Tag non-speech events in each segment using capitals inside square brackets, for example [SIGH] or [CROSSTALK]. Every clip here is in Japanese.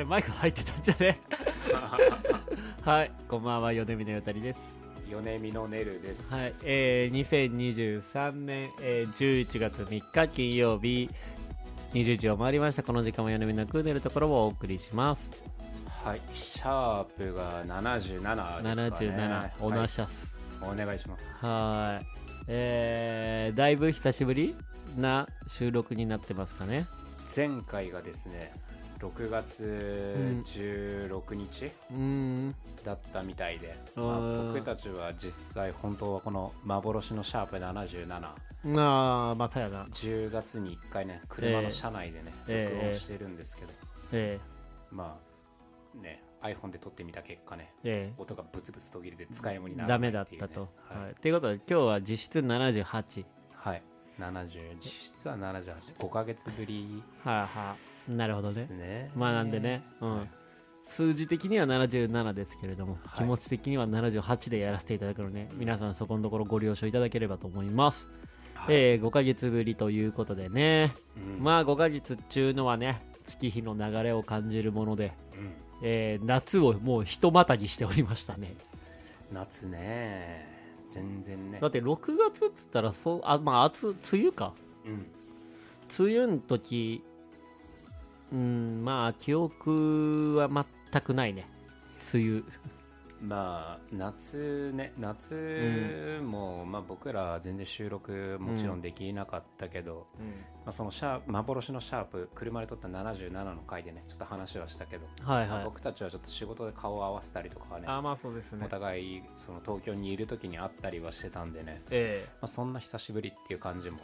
れマイク入ってたんじゃね？[LAUGHS] はいこんばんは米見のよたりです。米見のねるです。はいえー、2023年、えー、11月3日金曜日20時を回りました。この時間も米見のクーネルところをお送りします。はい、シャープが77ですかね。77オナシャス。はい、お願いします。はい。えー、だいぶ久しぶりな収録になってますかね。前回がですね、6月16日うーん。だったみたいで、うん。まあ、僕たちは実際本当はこの幻のシャープ77、ああまたやな。10月に1回ね、車の車内でね、ええ。録音してるんですけど、えまあね、iPhone で撮ってみた結果ね、ー、え。音がブツブツ途切れて使い物になー、ダらないメだっっていうね。たと。はい。はい、ということで今日は実質78はい。70実質は78 5ヶ月ぶりはあはあ。なるほどですね。ねまあなんでね、うん。はい。数字的には77ですけれども、はい。気持ち的には78でやらせていただくので皆さんそこのところご了承いただければと思います、はい。えー、5ヶ月ぶりということでね、うん。まあ5ヶ月っちゅうのはね月日の流れを感じるもので、うん。えー夏をもうひとまたぎしておりましたね。夏ね全然ね。だって6月っつったらそうあまあ暑梅雨か。うん。梅雨の時うんまあ記憶は全くないね。梅雨まあ夏ね夏も、まあ僕ら全然収録もちろんできなかったけど、まあ、そのシャー幻のシャープ車で撮った77の回でねちょっと話はしたけど、まあはい。はい僕たちはちょっと仕事で顔を合わせたりとかはねあまあそうですね。お互いその東京にいる時に会ったりはしてたんでね、え。まあ、そんな久しぶりっていう感じも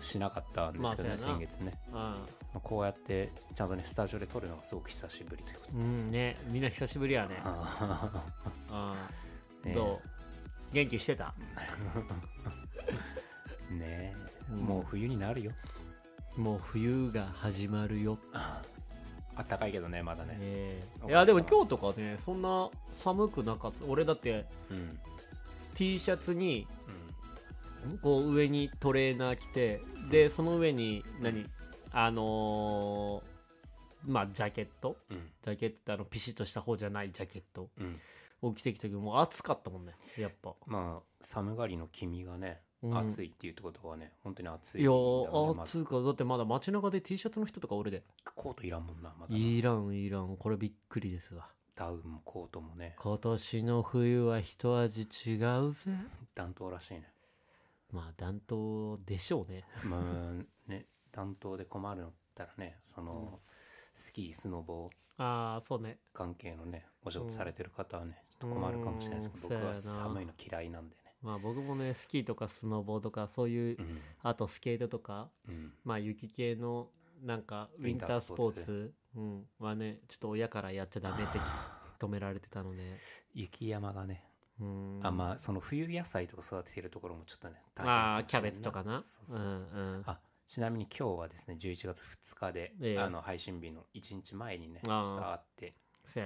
しなかったんですけどね、まあ先月ね、えあまあ、こうやってちゃんとねスタジオで撮るのがすごく久しぶりということで、うんね。みんな久しぶりやね。ああね。どう？元気してた？ー [LAUGHS] ね。えうんもう冬になるよ。もう冬が始まるよ、[LAUGHS] あったかいけどねまだね、ええお母さん。いやでも今日とかねそんな寒くなかった。俺だってうん、T シャツにうんこう上にトレーナー着てでその上に何？あのーまあジャケット？うん。ジャケットってあのピシッとした方じゃないジャケットうん。を着てきた時もう暑かったもんねやっぱ。まあ寒がりの君がね、うん。暑いっていうことはね本当に暑いいやまず暑いかだってまだ街中で T シャツの人とか俺で。コートいらんもんなまだいらんいらん。これびっくりですわ。ダウンもコートもね。今年の冬は一味違うぜ。[LAUGHS] 暖冬らしいねまあ暖冬でしょうね。まあね暖冬で困るのったらねその、スキースノボああそうね。関係のねお仕事されてる方はね、ちょっと困るかもしれないです。けどうん僕は寒いの嫌いなんでね。まあ僕もねスキーとかスノボとかそういううん。あとスケートとかうん。まあ雪系のなんかウィンタースポーツうん、はねちょっと親からやっちゃダメって [LAUGHS] 止められてたので。雪山がね、うんあまあその冬野菜とか育ててるところもちょっとね大変かあーキャベツとかな？そうそうそう。うんうん。あちなみに今日はですね11月2日で、ええ。あの配信日の1日前にねちあー。ょっと会って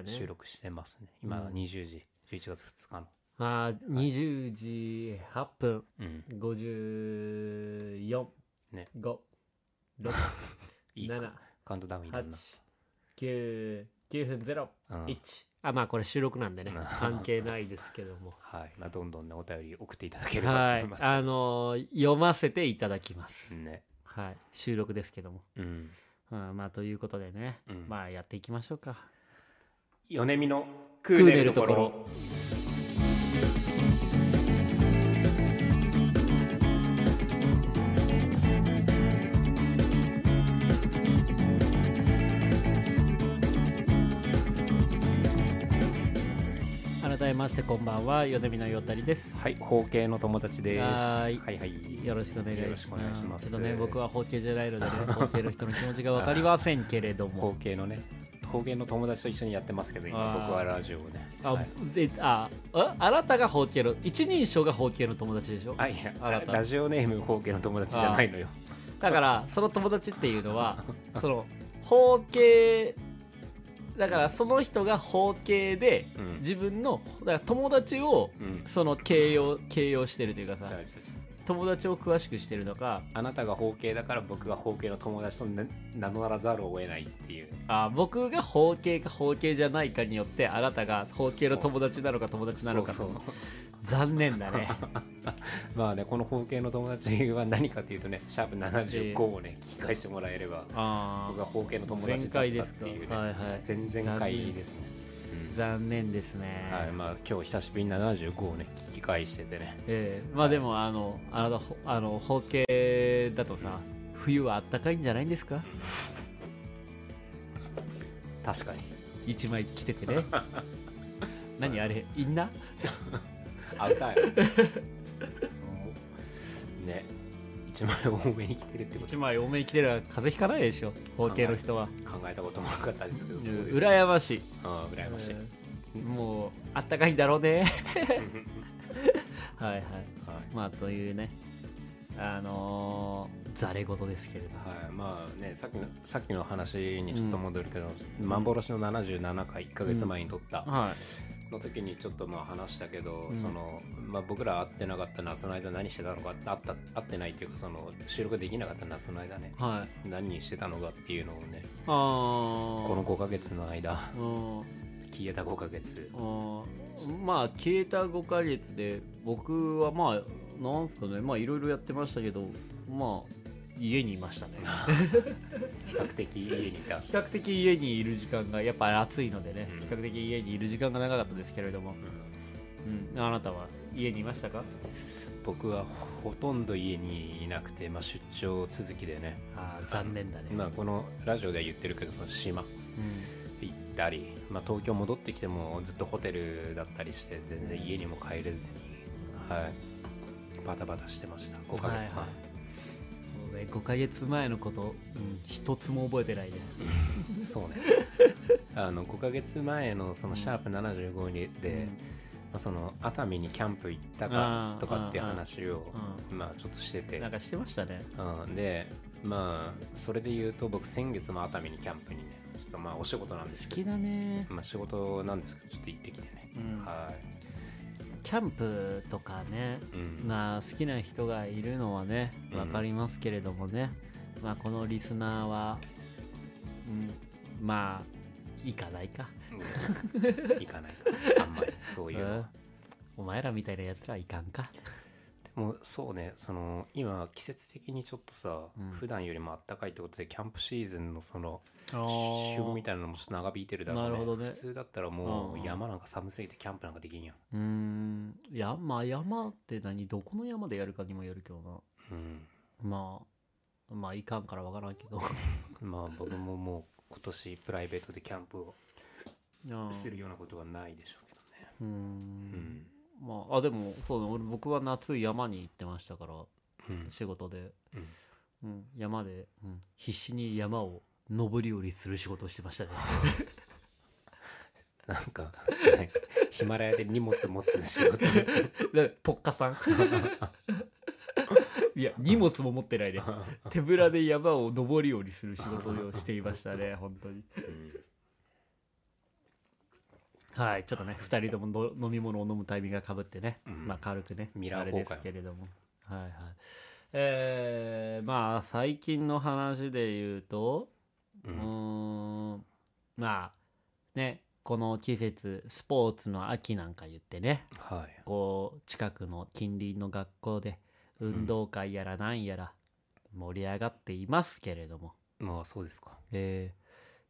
収録してますね。今うん。20時11月2日の。あー20時8分。うん。54ね。5 6 [LAUGHS] いい7カウントダウンいらんな。8 9 9分0うん。1あまあこれ収録なんでねうん [LAUGHS] 関係ないですけども。[LAUGHS] はい、まあ、どんどんねお便り送っていただければとはい思いますけど、あのー読ませていただきます。ね。はい。収録ですけども。うん。うんまあということでね。うん。まあやっていきましょうか。米見のクーネルところ改めましてこんばんは。米見のよったりです。はい包茎の友達です。はーい。はいはい。よろしくお願いします。よろしくお願いします。ちょっとね僕は包茎じゃないのでね包茎の人の気持ちが分かりませんけれども。包茎のね方言の友達と一緒にやってますけど今僕はラジオをね。あ、はい。であああなたが包茎の一人称が包茎の友達でしょ？あいやあなた。ラジオネーム方形の友達じゃないのよ。だからその友達っていうのは [LAUGHS] その包茎だからその人が包茎でうん。自分のだから友達をうん。その形容形容してるというかさ友達を詳しくしてるのかあなたが包茎だから僕が包茎の友達とな名乗らざるを得ないっていう。あ僕が包茎か包茎じゃないかによってあなたが包茎の友達なのか友達なのかそう残念だね。[LAUGHS] まあねこの包茎の友達は何かっていうとねシャープ75をね聞き返してもらえればあ僕が包茎の友前達だったっていうね。はいはい。前々回ですね、うん残念ですね。はいまあ今日久しぶりに75をね聞き返しててね。ええまあでもあのあなたほあの包茎だとさ冬はあったかいんじゃないんですか？確かに。一枚着ててね。[LAUGHS] 何あれインナー？[LAUGHS] アウターやね [LAUGHS] 一枚多めに着てるってこと。一枚多めに着てるら風邪ひかないでしょ。包茎の人は。考えたこともなかったですけどそうです、ね、羨ましい。あ羨ましい、うん。もうあったかいんだろうね。[LAUGHS] はいはい。はい。まあというね。あのー、ざれ言ですけれど。はい、まあねさっきのさっきの話にちょっと戻るけど、幻の77回1ヶ月前に撮ったはいの時にちょっとまあ話したけど、うん。そのまあ、僕ら会ってなかった夏の間何してたのか会った会ってないっていうかその収録できなかった夏の間ねはい。何してたのかっていうのをねこの5ヶ月の間うん消えた5ヶ月。まあ消えた5ヶ月で僕はまあなんすかねまあいろいろやってましたけどまあ家にいましたね。[LAUGHS] 比較的家にいた。比較的家にいる時間がやっぱ暑いのでね、うん。比較的家にいる時間が長かったですけれども、うん、あなたは家にいましたか？僕はほとんど家にいなくて、まあ、出張続きでね、あー残念だね、まあ、このラジオでは言ってるけどその島う行ったり、まあ、東京戻ってきてもずっとホテルだったりして全然家にも帰れずに、はい、バタバタしてました。5ヶ月半、はいはいね、5ヶ月前のこと、うん、一つも覚えてないね。[LAUGHS] そうね。[LAUGHS] あの5ヶ月前のそのシャープ75にで、まあ、その熱海にキャンプ行ったかとかっていう話をうまあちょっとしてて。ん、なんかしてましたね。うん、でまあそれで言うと僕先月も熱海にキャンプにねちょっとまあお仕事なんですけど。好きだね、まあ仕事なんですけどちょっと行ってきてね、うん、はキャンプとかねい、うん、な好きな人がいるのはねうん。分かりますけれどもね、まあこのリスナーは、うん、まあ行かないか、うん。行かないか。らあんまりそういうの [LAUGHS] お前らみたいなやつらはいかんかでもそうねその今季節的にちょっとさ、うん。普段よりもあったかいってことでキャンプシーズンのそのあ旬みたいなのもちょっと長引いてるだろうね。ね。普通だったらもうんう山なんか寒すぎてキャンプなんかできんやん。うーん。いやまあ山って何？どこの山でやるかにもよるけどな。うん。まあまあいかんから分からんけど。[LAUGHS] まあ僕ももう今年プライベートでキャンプを [LAUGHS] うんするようなことはないでしょうけどね。うーうんんまああでもそうだ俺僕は夏山に行ってましたからうん。仕事で、うん。うん、山で、うん、必死に山を登り降りする仕事をしてましたね。[LAUGHS] なんか、ねヒマラヤで荷物持つ仕事。[LAUGHS] でポッカさん。[LAUGHS] いや荷物も持ってないで。手ぶらで山を登り降りする仕事をしていましたね本当に。うんはいちょっとね2人ともの飲み物を飲むタイミングがかぶってね、うん。まあ軽くねミラーあれですけれども。はいはい。えー、まあ最近の話で言うとううんーんまあねこの季節スポーツの秋なんか言ってねはい。こう近くの近隣の学校で運動会やらなんやら盛り上がっていますけれども、まあそうですか。えー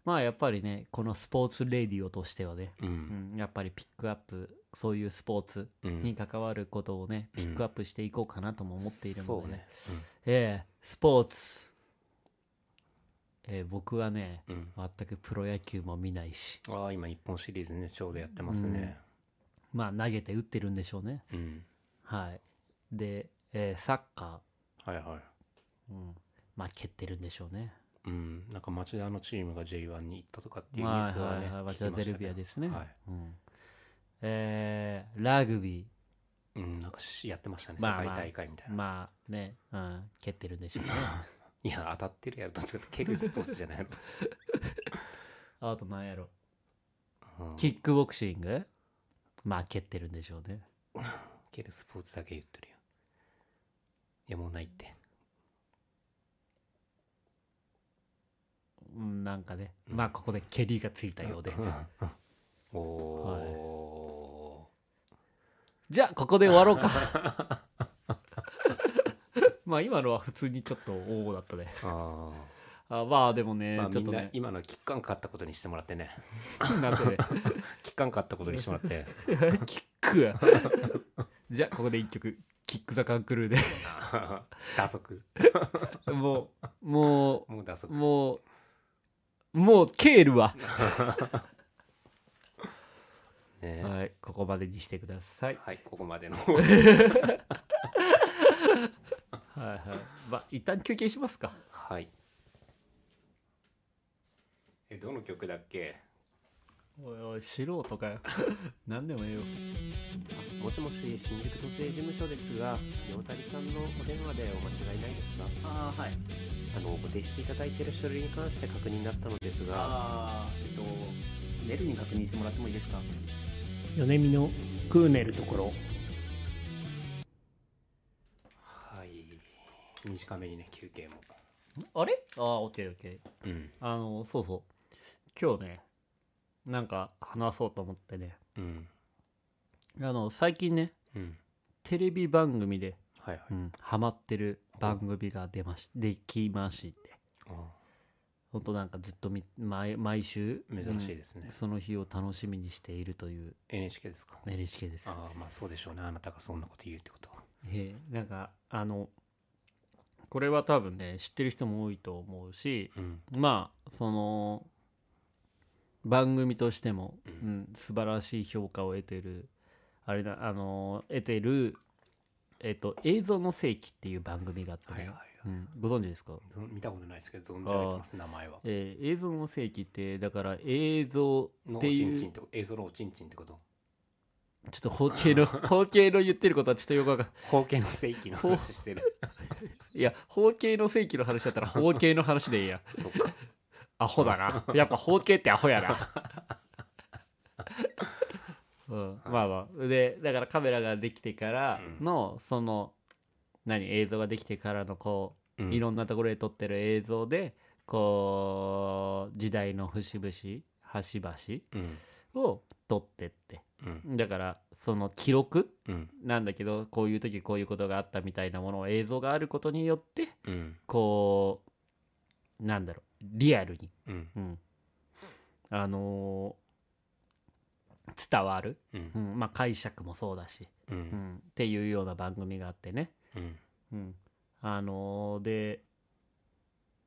まあやっぱりねこのスポーツレディオとしてはね、ううんん、やっぱりピックアップそういうスポーツうんに関わることをね、うん。ピックアップしていこうかなとも思っているので、そうね。えースポーツ、えー僕はねうん。全くプロ野球も見ないし。ああ今日本シリーズねちょうどやってますね。まあ投げて打ってるんでしょうね。うん。はい。で、えーサッカはいはい。ー、うん、まあ蹴ってるんでしょうねうん。なんか町田のチームが J1 に行ったとかっていうニュはいースはねゼルビアですね、はいうん。えーラグビうん。なんかしやってましたね。世まあまあ。界大会みたいーな。まあね、うん、蹴ってるんでしょうね。[LAUGHS] いや当たってるやろ。どっちかって蹴るスポーツじゃない [LAUGHS] あと何やろ。のうん。キックボクシング？まあ蹴ってるんでしょうね。[LAUGHS] 蹴るスポーツだけ言ってるよ。いやもうないってうんなんかね、うん。まあここで蹴りがついたようで。おおじゃあここで終わろうか。[LAUGHS] まあ今のは普通にちょっとおおだったね。ー、ああまあでもね、ーまあちょっとね。今のキッカン買ったことにしてもらってね。なんてね。キッカン買ったことにしてもらって。[LAUGHS] キック。やじゃあここで一曲。キック・ザ・カンクルーで。打足。もうもうもうもうケールは。[LAUGHS] ね。はいここまでにしてください。はいここまでの。[LAUGHS] はいはい。まあ一旦休憩しますか。はい。えどの曲だっけ？おいおい素人かよ。[LAUGHS] 何でもええよもしもし新宿都政事務所ですが両谷さんのお電話でお間違いないですか？ああはい。あのご提出いただいている書類に関して確認になったのですが。ああえっとネルに確認してもらってもいいですか？米見のクーネルところ。はい。短めにね休憩も。あれ？ああオッケーオッケー。うん。あのそうそう。今日ねなんか話そうと思ってね。うん。あの最近ねうん。テレビ番組で、はいはい。うん、ハマってる番組が出ましできまして。あほんとなんかずっとみ毎毎週珍しいですね。うんその日を楽しみにしているという。NHK ですか？NHK です。ああまあそうでしょうね。あなたがそんなこと言うってことは。ええなんかあのこれは多分ね知ってる人も多いと思うしうん。まあその番組としても、ううんん素晴らしい評価を得てるあれだあの得てるえっと映像の世紀っていう番組があってね、はいはいうん、ご存知ですか、ぞ見たことないですけど存じ上げてます名前は。えー映像の世紀ってだから映像っていうちんちんって映像のおちんちんってこと？ちょっと包茎の [LAUGHS] 包茎の言ってることはちょっとよくわかん包茎の正規の話してる。[LAUGHS] いや包茎の世紀の話だったら包茎の話でいいや。[LAUGHS] そっかアホだな。[LAUGHS] やっぱ包茎ってアホやな。[LAUGHS] うん、まあまあ。でだからカメラができてからの、その何映像ができてからのこう、いろんなところで撮ってる映像でこう時代の節々端々うん。を撮ってって。うん。だからその記録うん。なんだけどこういう時こういうことがあったみたいなものを映像があることによってうん。こうなんだろうリアルに、うん。うん、あのー伝わる、うん。うん。まあ、解釈もそうだし、ううん。ん、っていうような番組があってね、うん。うん、あのーで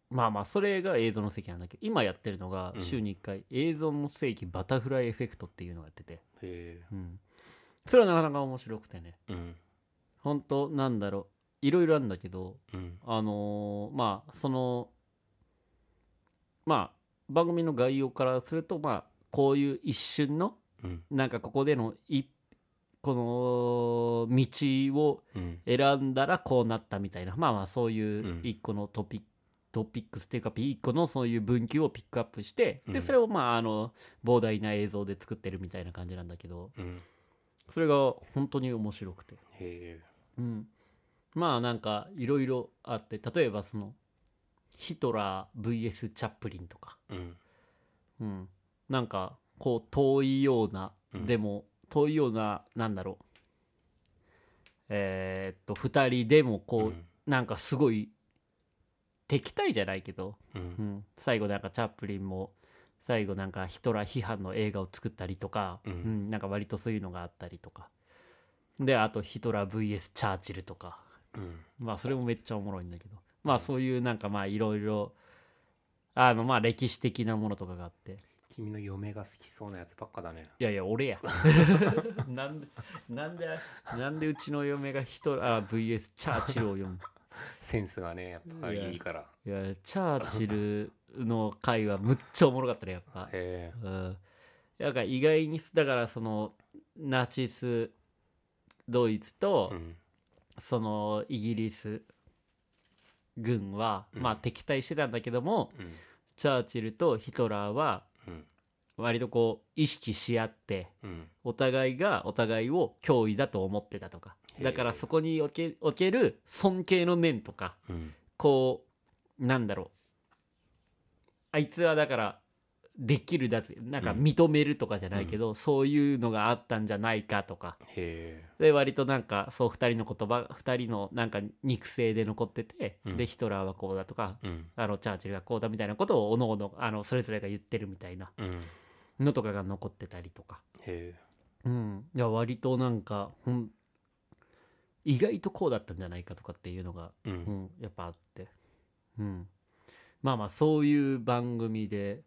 まあまあそれが映像の席なんだけど今やってるのがうん。週に1回映像の世紀バタフライエフェクトっていうのがやってて、うん、それはなかなか面白くてね。うん。本当なんだろう。いろいろあるんだけどうん。あのーまあそのまあ番組の概要からするとまあこういう一瞬のうん。なんかここでのいこの道をうん。選んだらこうなったみたいな。まあまあそうういうん。一個のトピック、トピックスっていうか一個のそういう分岐をピックアップしてでうん。それをまああの膨大な映像で作ってるみたいな感じなんだけどうん。それが本当に面白くて。うん、まあなんかいろいろあって例えばそのヒトラー VS チャップリンとか、うん。うん、なんかこう遠いような、うん。でも遠いようななんだろう。えーっと2人でもこう、うん。なんかすごい敵対じゃないけど、ううん。ん、最後なんかチャップリンも最後なんかヒトラー批判の映画を作ったりとか、うん。うん。なんか割とそういうのがあったりとか。であとヒトラー VS チャーチルとか。うん。まあそれもめっちゃおもろいんだけどまあそういうなんかまあいろいろあのまあ歴史的なものとかがあって。君の嫁が好きそうなやつばっかだね。いやいや俺や。[LAUGHS] なんでなんでなんでうちの嫁がヒトラー VS チャーチルを読む？センスがねやっぱりいいから。いやチャーチルの回はむっちゃおもろかったねやっぱ。へうん。だから意外にだからそのナチスドイツとえうん。そのイギリス軍は、うん。まあ敵対してたんだけどもうん。チャーチルとヒトラーはうん。割とこう意識し合ってうん。お互いがお互いを脅威だと思ってたとか。だからそこにおけおける尊敬の念とかうん。こうなんだろう。あいつはだからできるだつなんかうん。認めるとかじゃないけど、そういうのがあったんじゃないかとか。へで割となんかそう2人の言葉2人のなんか肉声で残ってて、うん。でヒトラーはこうだとかえうん。あのチャーチルがこうだみたいなことをおのおのあのそれぞれが言ってるみたいなうん。のとかが残ってたりとか、へうん、いや割となんかほん意外とこうだったんじゃないかとかっていうのがえううんん、やっぱあって、うん、まあまあそういう番組で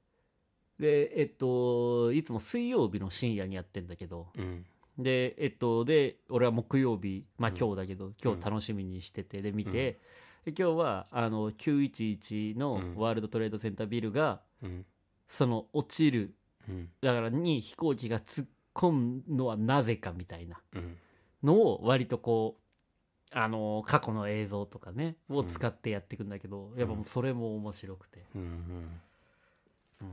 でえっといつも水曜日の深夜にやってんだけど。うん。でえっとで俺は木曜日まあうん。今日だけど、今日楽しみにしててで見て、で今日はあの911のうん。ワールドトレードセンタービルが、うん。その落ちるうん。だからに飛行機が突っ込むのはなぜかみたいな。うん。のを割とこうあの過去の映像とかねを使ってやっていくんだけど、やっぱもうそれも面白くて、うん。うん、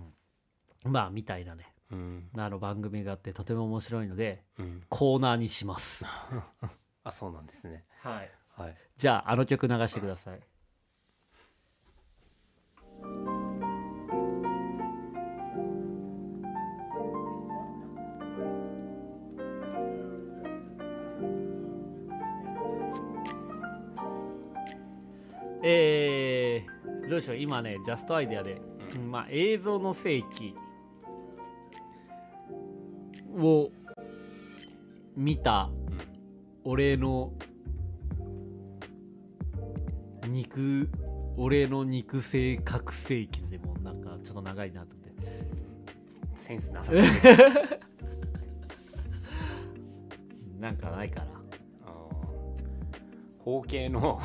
まあみたいなね。うん。あの番組があってとても面白いのでうん。コーナーにします。[LAUGHS] あそうなんですね。はい。はい。じゃああの曲流してください。えー、どうしよう？今ねジャストアイデアで、うん。まあ映像の世紀を見たうん俺の肉俺の肉性覚醒器でもなんかちょっと長いなと思って。[LAUGHS] センスなさすぎるなんかないかなあー。包茎の。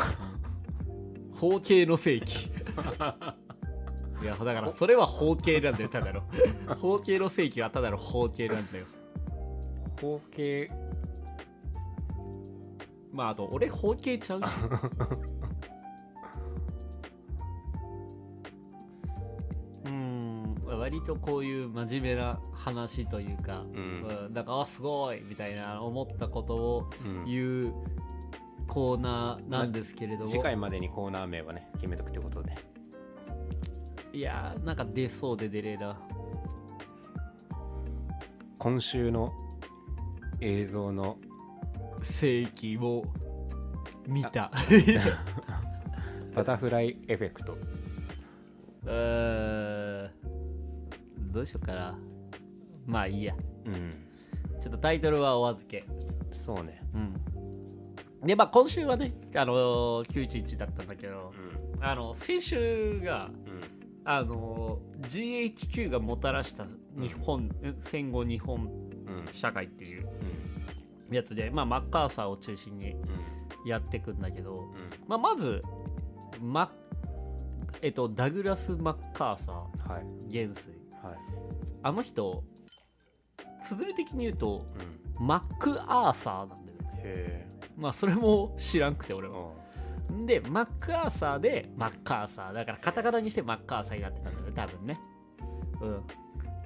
[LAUGHS] 包茎の世紀 [LAUGHS] いやだからそれは包茎なんだよただの。包茎の世紀はただの包茎なんだよ包茎まああと俺包茎ちゃうし。[LAUGHS] うーん割とこういう真面目な話というか、うん。うん、なんかあすごいみたいな思ったことをうん。言うコーナーなんですけれども、次回までにコーナー名はね決めとくってことで。いやーなんか出そうで出れえな。今週の映像の。世紀を見た。[LAUGHS] バタフライエフェクト。うーん。どうしようかな。まあいいや。うん。ちょっとタイトルはお預け。そうね。うん。でまあ今週はねあのー911だったんだけどうん。あの先週がうん。あの GHQ がもたらした日本、戦後日本うん。社会っていう。うんやつで、まあ、マッカーサーを中心にうん。やっていくんだけど、うん。まあ、まずマえっと、ダグラス・マッカーサーはい。元帥。はい。あの人綴り的に言うとうん。マック・アーサーなんだよね。へまあそれも知らんくて俺えはでマック・アーサーでマッカーサー。だからカタカナにしてマッカーサーになってたんだよね多分ね。う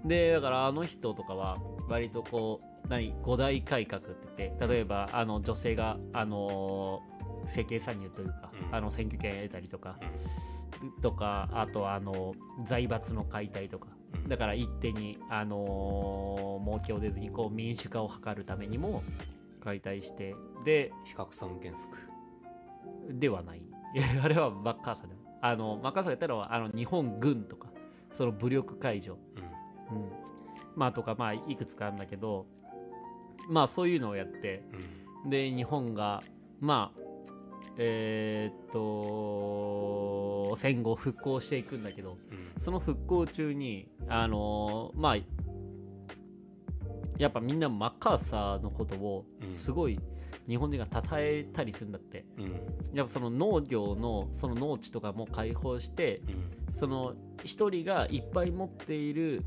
ん。でだからあの人とかは割とこう何五大改革って言って例えばあの女性があのー政経参入というか、うんあの選挙権得たりとか、とかあとあの財閥の解体とかうんだから一手にあのー儲けを出ずにこう民主化を図るためにも解体してで比較三原則ではない。[LAUGHS] あれはマッカーサーでも。あの、マッカーサーが言ったのは、あの、日本軍とか、その武力解除。うんうん。まあ、とか、まあ、いくつかあるんだけど、まあ、そういうのをやって、うん。で、日本が、まあ、えーっと、戦後復興していくんだけど、うん。その復興中に、あのーまあ、やっぱみんなマッカーサーのことをうん。すごい日本人が称えたりするんだって。うん。やっぱその農業のその農地とかも開放してうん。その一人がいっぱい持っている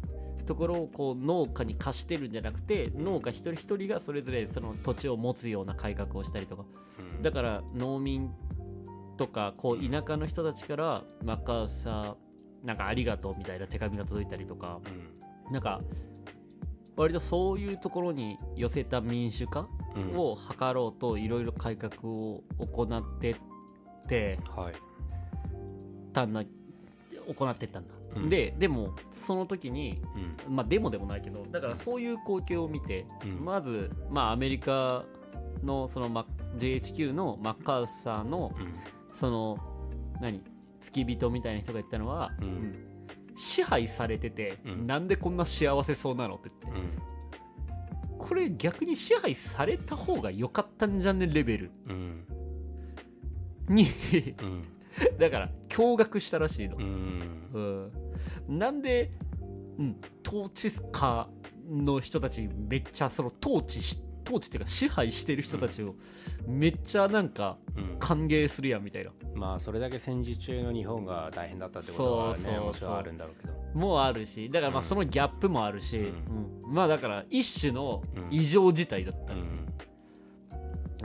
ところをこう農家に貸してるんじゃなくて農家一人一人がそれぞれその土地を持つような改革をしたりとか。うん。だから農民とかこう田舎の人たちからマッカーサーなんかありがとうみたいな手紙が届いたりとか。うん。なんか割とそういうところに寄せた民主化うん。を図ろうといろいろ改革を行ってってはい。たんだ行ってったんだ、うん。ででもその時にうん。まあでもでもないけどだからそういう光景を見て、うん。まずまあアメリカのそのマ GHQ のマッカーサーのうん。その何付き人みたいな人が言ったのは、支配されてて、うん。なんでこんな幸せそうなのって言って、これ逆に支配された方が良かったんじゃね？レベル。うん。にうん [LAUGHS] だから驚愕したらしいの。う、ん。うん、なんで、うん、統治下の人たちめっちゃその統治し統治っていうか支配してる人たちをめっちゃなんかうん。歓迎するやんみたいな。まあそれだけ戦時中の日本が大変だったってことはそうそうそう。ねもちろんあるんだろうけど。もうあるしだからまあうん。そのギャップもあるし、ううん。まあだから一種のうん。異常事態だった、うん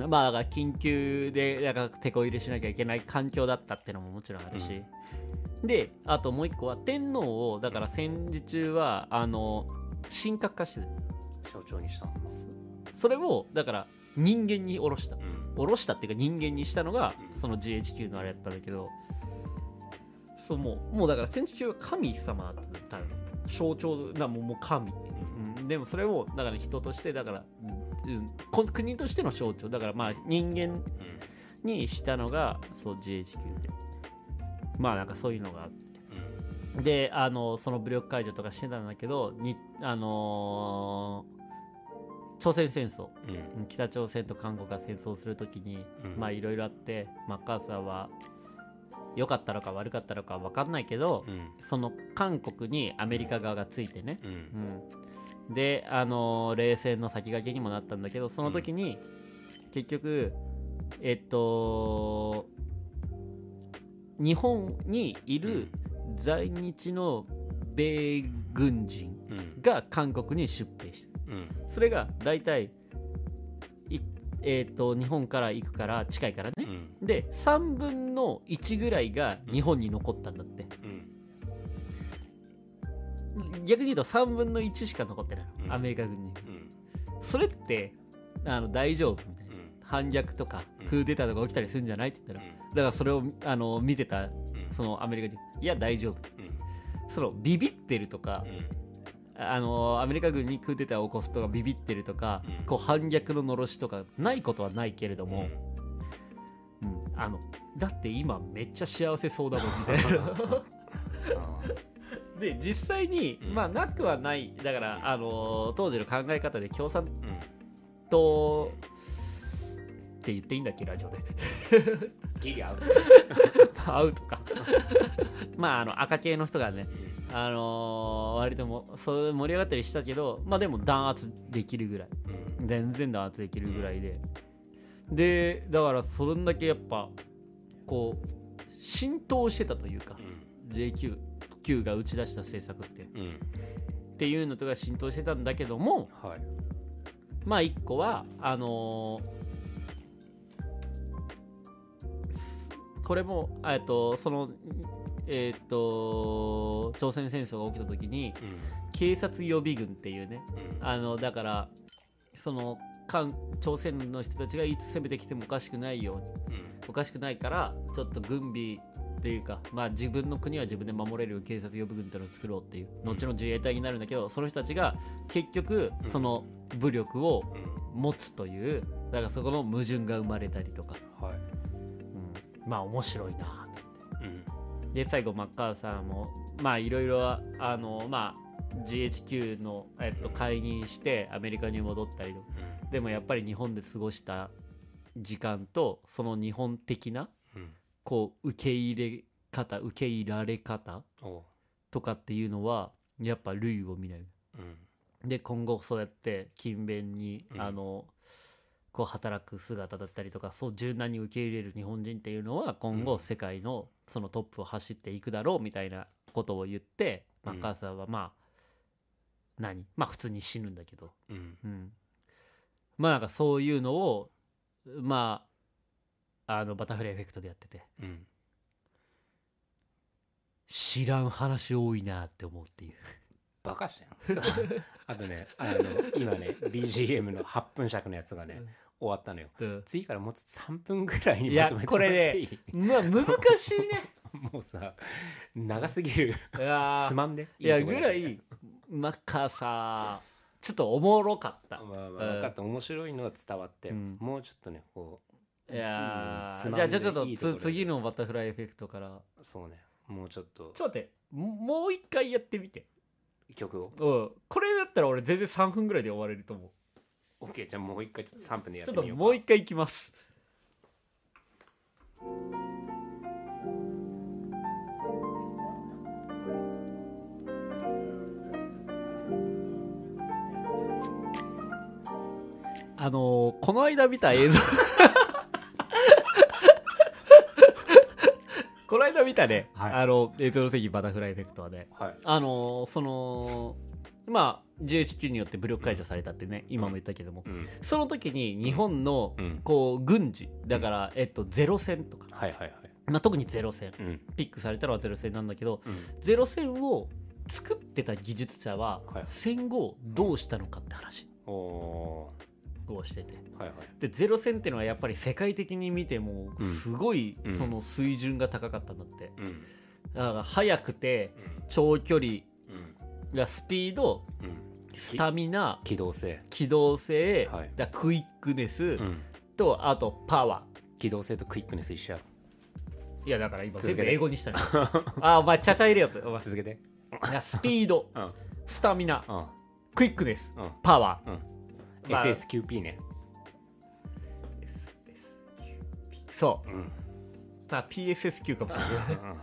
まあだから緊急でだから手こ入れしなきゃいけない環境だったってのももちろんあるし、であともう一個は天皇をだから戦時中はあの神格化してる象徴にした。のそれをだから人間に下ろした。うん。下ろしたっていうか人間にしたのがうん。その GHQ のあれやったんだけど。そうもうもうだから戦時中は神様だったの。象徴だもうもう神、うん、でもそれをだから人としてだから、うん、こ国としての象徴。だからまあ人間にしたのがそう GHQ で。まあなんかそういうのがあって。であのその武力解除とかしてたんだけどにあのー朝鮮戦争。うん。うん北朝鮮と韓国が戦争するときに、うん。まあいろいろあってマッカーサーは良かったのか悪かったのか分かんないけど、うん。その韓国にアメリカ側がついてね、うん。うん、であのー冷戦の先駆けにもなったんだけどその時に、結局えっと日本にいる在日の米軍人うん。が韓国に出兵した。うん。それが大体いえっと日本から行くから近いからね。うん。で3分の1ぐらいが日本に残ったんだって。うん逆に言うと3分の1しか残ってない。うん。のアメリカ軍に。うん。それってあの大丈夫みたいな。うん。反逆とかうん。クーデターとか起きたりするんじゃないって言ったら。うん。だからそれをあの見てたうん。そのアメリカ人。いや大丈夫。うん。そのビビってるとかあのアメリカ軍にクーデターを起こすとかビビってるとか、うん。こう反逆ののろしとかないことはないけれどうん。も、うん。あのだって今めっちゃ幸せそうだもんみたいな。[LAUGHS] あで実際に、うん。まあなくはない。だから、あの当時の考え方で共産党って言っていいんだっけラジオで。ギリアウト。会うとか。[LAUGHS] まああの赤系の人がねあのー割ともそう盛り上がったりしたけどまあでも弾圧できるぐらい。うん。全然弾圧できるぐらいで、でだからそれだけやっぱこう浸透してたというか、JQ Q が打ち出した政策って。っうん。うんていうのとか浸透してたんだけどもはい。まあ一個はあのーこれもえっとそのえっと朝鮮戦争が起きた時にうん。警察予備軍っていうねうん。あのだからその韓朝鮮の人たちがいつ攻めてきてもおかしくないようにうん。おかしくないからちょっと軍備というか、まあ、自分の国は自分で守れる警察予備軍っていうのを作ろうっていううん。後の自衛隊になるんだけどその人たちが結局うん。その武力をうん。持つというだからそこの矛盾が生まれたりとか、はい。うん。まあ面白いな。とうん。で最後マッカーサーもまあいろいろあのまあ GHQ の、えっと、解任してアメリカに戻ったりとか。でもやっぱり日本で過ごした時間とその日本的なうんこう受け入れ方受け入れられ方とかっていうのはやっぱ類を見ない。うん。で今後そうやって勤勉に、うん。あのこう働く姿だったりとかそう柔軟に受け入れる日本人っていうのは今うん。後世界のそのトップを走っていくだろうみたいなことを言って、うん。マッカーサーはまあ何？まあ普通に死ぬんだけど、うん。うん、まあなんかそういうのをまああのバタフライエフェクトでやってて。うん。知らん話多いなって思うっていう。バカじゃん [LAUGHS] あとねあの今ね BGM の8分尺のやつがね、終わったのよ。うん。次からもうちょっと3分ぐらいにまとめてもらっていい？まあ難しいね。[LAUGHS] もうさ長すぎる。つまんで？いやぐらいなんかさちょっとおもろかった。まあまあ分かった。面白いのは伝わって、うん。もうちょっとねこいやじゃあちょっと次のバタフライエフェクトから。うそうね。もうちょっと。ちょっと待って。ももう一回やってみて。曲を？うん。これだったら俺全然3分ぐらいで終われると思 OK じゃあもう一回ちょっと3分でうちょっとやってみようもう一回いきます。あのーこの間見た映像この間見たね、はい。あの映像の席バタフライエフェクトはね。はい。あのーそのまあ GHQ によって武力解除されたってね、今も言ったけども、うん。その時に日本のうん。こう軍事だから、えっと、ゼロ戦とか、はいはいはい。まあ、特にゼロ戦。うん。ピックされたのはゼロ戦なんだけどうん。ゼロ戦を作ってた技術者ははい。戦後どうしたのかって話。おをしてて。ーはいはい。でゼロ戦っていうのはやっぱり世界的に見てもうん。すごいうん。その水準が高かったんだって。うん。だから速くてうん。長距離うん。がスピードうん。スタミナ機動性。機動性、はい。だクイックネスうん。とあとパワ機動性とクイックネス一緒いやだから今全部英語にしたね [LAUGHS] あお前ちゃちゃ入れよって。お前。続けて。いやスピードうん。スタミナうん。クイックネスうん。パワー、うんまあ。SSQP ね。そう。うん。まあ PSSQ かもしれない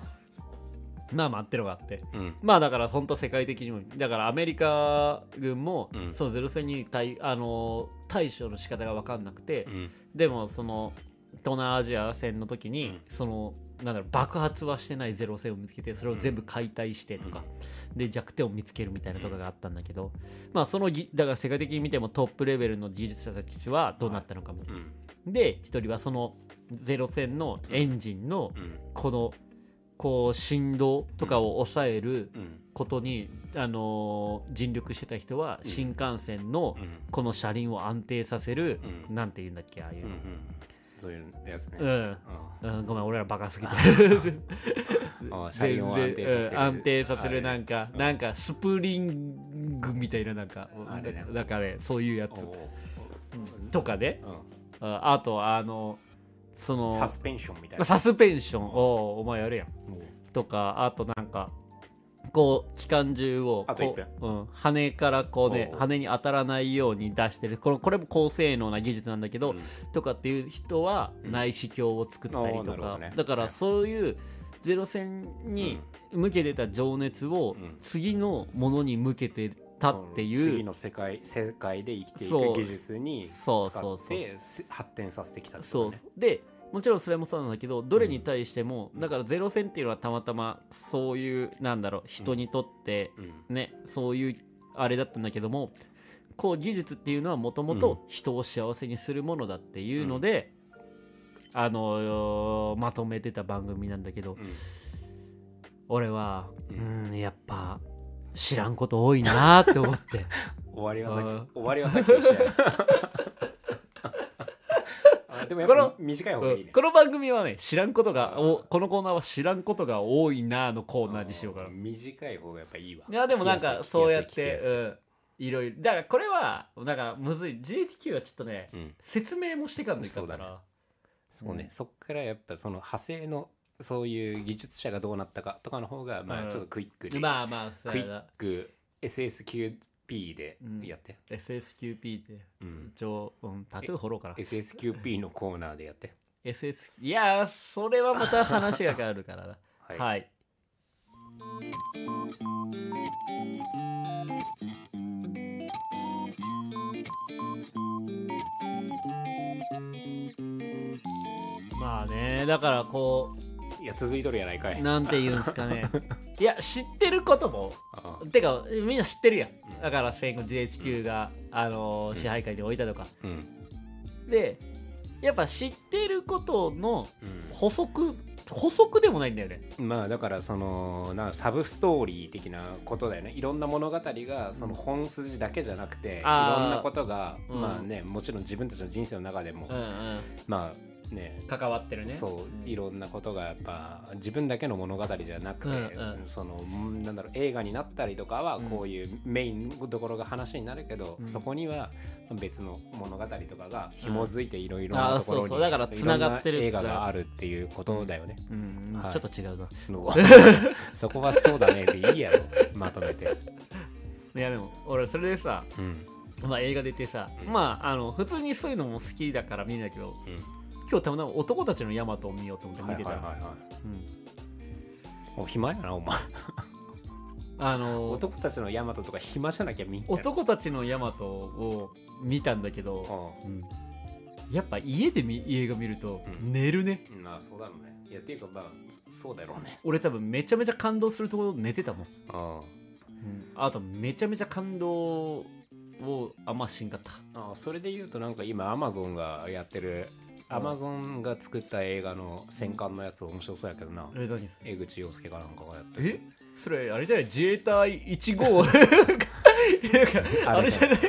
まあまあってのがあって。うん。うんまあだから本当世界的にもだからアメリカ軍もうん。そのゼロ戦に対あの対処の仕方が分かんなくて、うん。でもその東南アジア戦の時に、うん。そのなんだろう爆発はしてないゼロ戦を見つけてそれを全部解体してとか、で弱点を見つけるみたいなとかがあったんだけど、まあそのぎだから世界的に見てもトップレベルの技術者たちはどうなったのかみたいな、うん。で一人はそのゼロ戦のエンジンのうん。このこう振動とかを抑えるうん。ことに、あのー尽力してた人はうん。新幹線のうん。この車輪を安定させる、うん。なんて言うんだっけああいうの、そういうやつね。うん。うん。うん、ごめん俺らバカすぎて。[LAUGHS] 車輪を安定させる。うん安定させるなんかうん。なんかスプリングみたいななんかあれね。なんかねそういうやつ。とかね。うん。ああとあのそのサスペンションみたいな。サスペンション。をお前やるや。んとかあとなんかこう機関銃をあとこ一う、うん、羽からこうね羽に当たらないように出してるこのこれも高性能な技術なんだけど、うん。とかっていう人はうん。内視鏡を作ったりとか、ね。だからそういうゼロ戦に向けてた情熱をうん。次のものに向けてたっていう、次の世界世界で生きていそう。く技術に使そうそうそう。ってせ発展させてきたってそうことねでもちろんそれもそうなんだけどどれに対しても、だからゼロ戦っていうのはたまたまそういうなんだろう人にとってうん。ね、そういうあれだったんだけどもこう技術っていうのはもともと人を幸せにするものだっていうので、あのまとめてた番組なんだけど、うん。俺はううんやっぱ知らんこと多いなって思って。[LAUGHS] 終わりはさっあーき終わりはさっきでしたでもやっこのぱ短い方がいいね。この番組はね知らんことがうん。おこのコーナーは知らんことが多いなのコーナーにしようかなうん短い方がやっぱいいわ。いやでもなんかそうやってうんいろいろ。だからこれはだからむずい。GHQ はちょっとねうん。説明もしてかんといかんかそうだね。らそうね、うんそっからやっぱその派生のそういう技術者がどうなったかとかの方がまうん。あちょっとクイックで、まあまあそうクイッやなク SSQP でやって、SSQP ってうん。一応、うん、タトゥー掘ろうかな SSQP のコーナーでやって。SS いやーそれはまた話が変わるからな。[LAUGHS] はい、はい、まあねだからこいや続いとるやないかうい。なんて言うんすかね。[LAUGHS] いや知ってることも。てかみんな知ってるやんだから戦後 GHQ が、あのー支配下に置いたとか。うん。でやっぱ知ってることのうん。補足補足でもないんだよね。まあだからそのなサブストーリー的なことだよね。いろんな物語がその本筋だけじゃなくて、いろんなことが、うん。まあねもちろん自分たちの人生の中でも、うんうん。まあね。関わってるね。そういろろんなことがやっぱ自分だけの物語じゃなくて、うんうん。そのんなんだろう映画になったりとかはうん。こういうメインのところが話になるけど、うん。そこには別の物語とかが紐づいていろいろなところに、そうそう。だから繋がってる映画があるっていうことだよね。うん、はい。ちょっと違うな。[LAUGHS] そこはそうだね。でいいやろ。まとめて。[LAUGHS] いやでも俺それでさ、うん。まあ、映画出てさ、うん。まああの普通にそういうのも好きだから見るんだけどうん今日たまたま男たちのヤマトを見ようと思って見てた、はいはいはいはい。うん。お暇やなお前。あの男たちのヤマトとか暇じゃなきゃ見男たちのヤマトを見たんだけど、うん。やっぱ家で見映画見るとうん。寝るね、うんまあそうだろうね。いやっていうかまあそそうだろうね。俺多分めちゃめちゃ感動するところ寝てたもん、ああ。とめちゃめちゃ感動をあんましんかった。あそれで言うとなんか今アマゾンがやってるうんアマゾンが作った映画の戦艦のやつ面白そうやけどな。え何江口洋介かなんかがやってる。え？それあれじゃない？自衛隊1号？[LAUGHS] あれじゃない。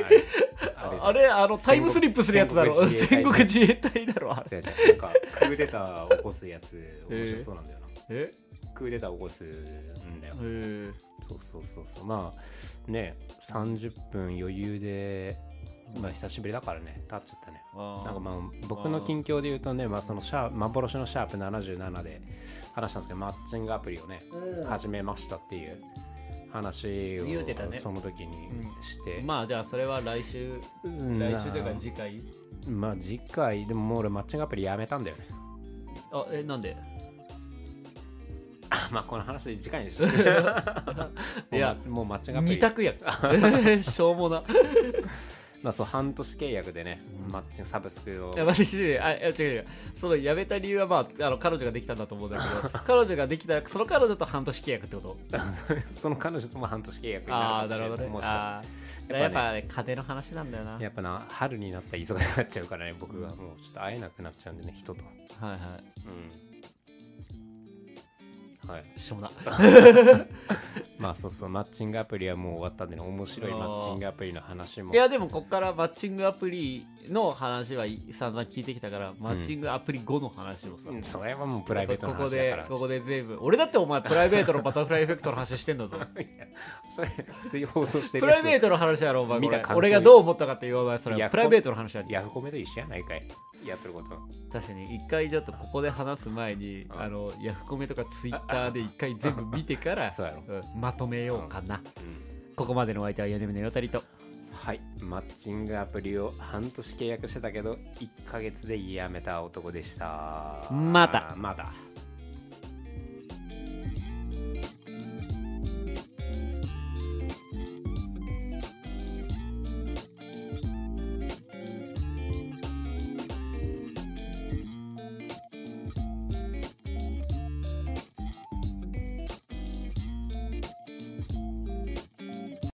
あれあのタイムスリップするやつだろ？戦戦国国自衛隊。だろ違う違う。なんかクーデター起こすやつ面白そうなんだよな、え？クーデター起こすんだよ、えそうそうそうそう。まあね30分余裕でまあ久しぶりだからね。経っちゃったね。あなんかまあ僕の近況で言うとね、まあ、そのシャー幻のシャープ77で話したんですけどマッチングアプリをね、始めましたっていう話を言うてたね。その時にして、まあじゃあそれは来週うん。来週というか次回？まあ次回でももう俺マッチングアプリやめたんだよね。あえなんで？まあこの話次回にしよういやもうマッチングアプリ。二択や。ん [LAUGHS] [LAUGHS] しょうもなまあそう半年契約でね、マッチングサブスクをいや、待って、違う違うあいや違う違う。その辞めた理由は、まあ、あの彼女ができたんだと思うんだけど、[LAUGHS] 彼女ができたら、その彼女と半年契約ってこと？[LAUGHS] その彼女とも半年契約にああ、なるかもしれないなるほどね。もしかあしやっぱね、家庭の話なんだよな。やっぱな春になったら忙しくなっちゃうからね僕がもうちょっと会えなくなっちゃうんでね人とはいはうんはいい。しょうもな。[LAUGHS] まあそうそうマッチングアプリはもう終わったんでね面白いマッチングアプリの話も。いや、でも、ここからマッチングアプリの話は散々聞いてきたから、マッチングアプリ後の話をさ。うんそれはもうプライベートのここ話だから、でここで全部。俺だってお前、プライベートのバタフライエフェクトの話してんだぞ。[LAUGHS] それ普通に放送してるプライベートの話やろ、お前。俺がどう思ったかって言わない、それはプライベートの話やヤフコメと一緒やないかい。やってること。確かに一回ちょっとここで話す前に、うん。あのヤフコメとかツイッターで一回全部見てから [LAUGHS] そうやろ。うんまとめようかな、うん。ここまでのお相手は屋根目のよたりと。はい。マッチングアプリを半年契約してたけど1ヶ月で辞めた男でした。また。また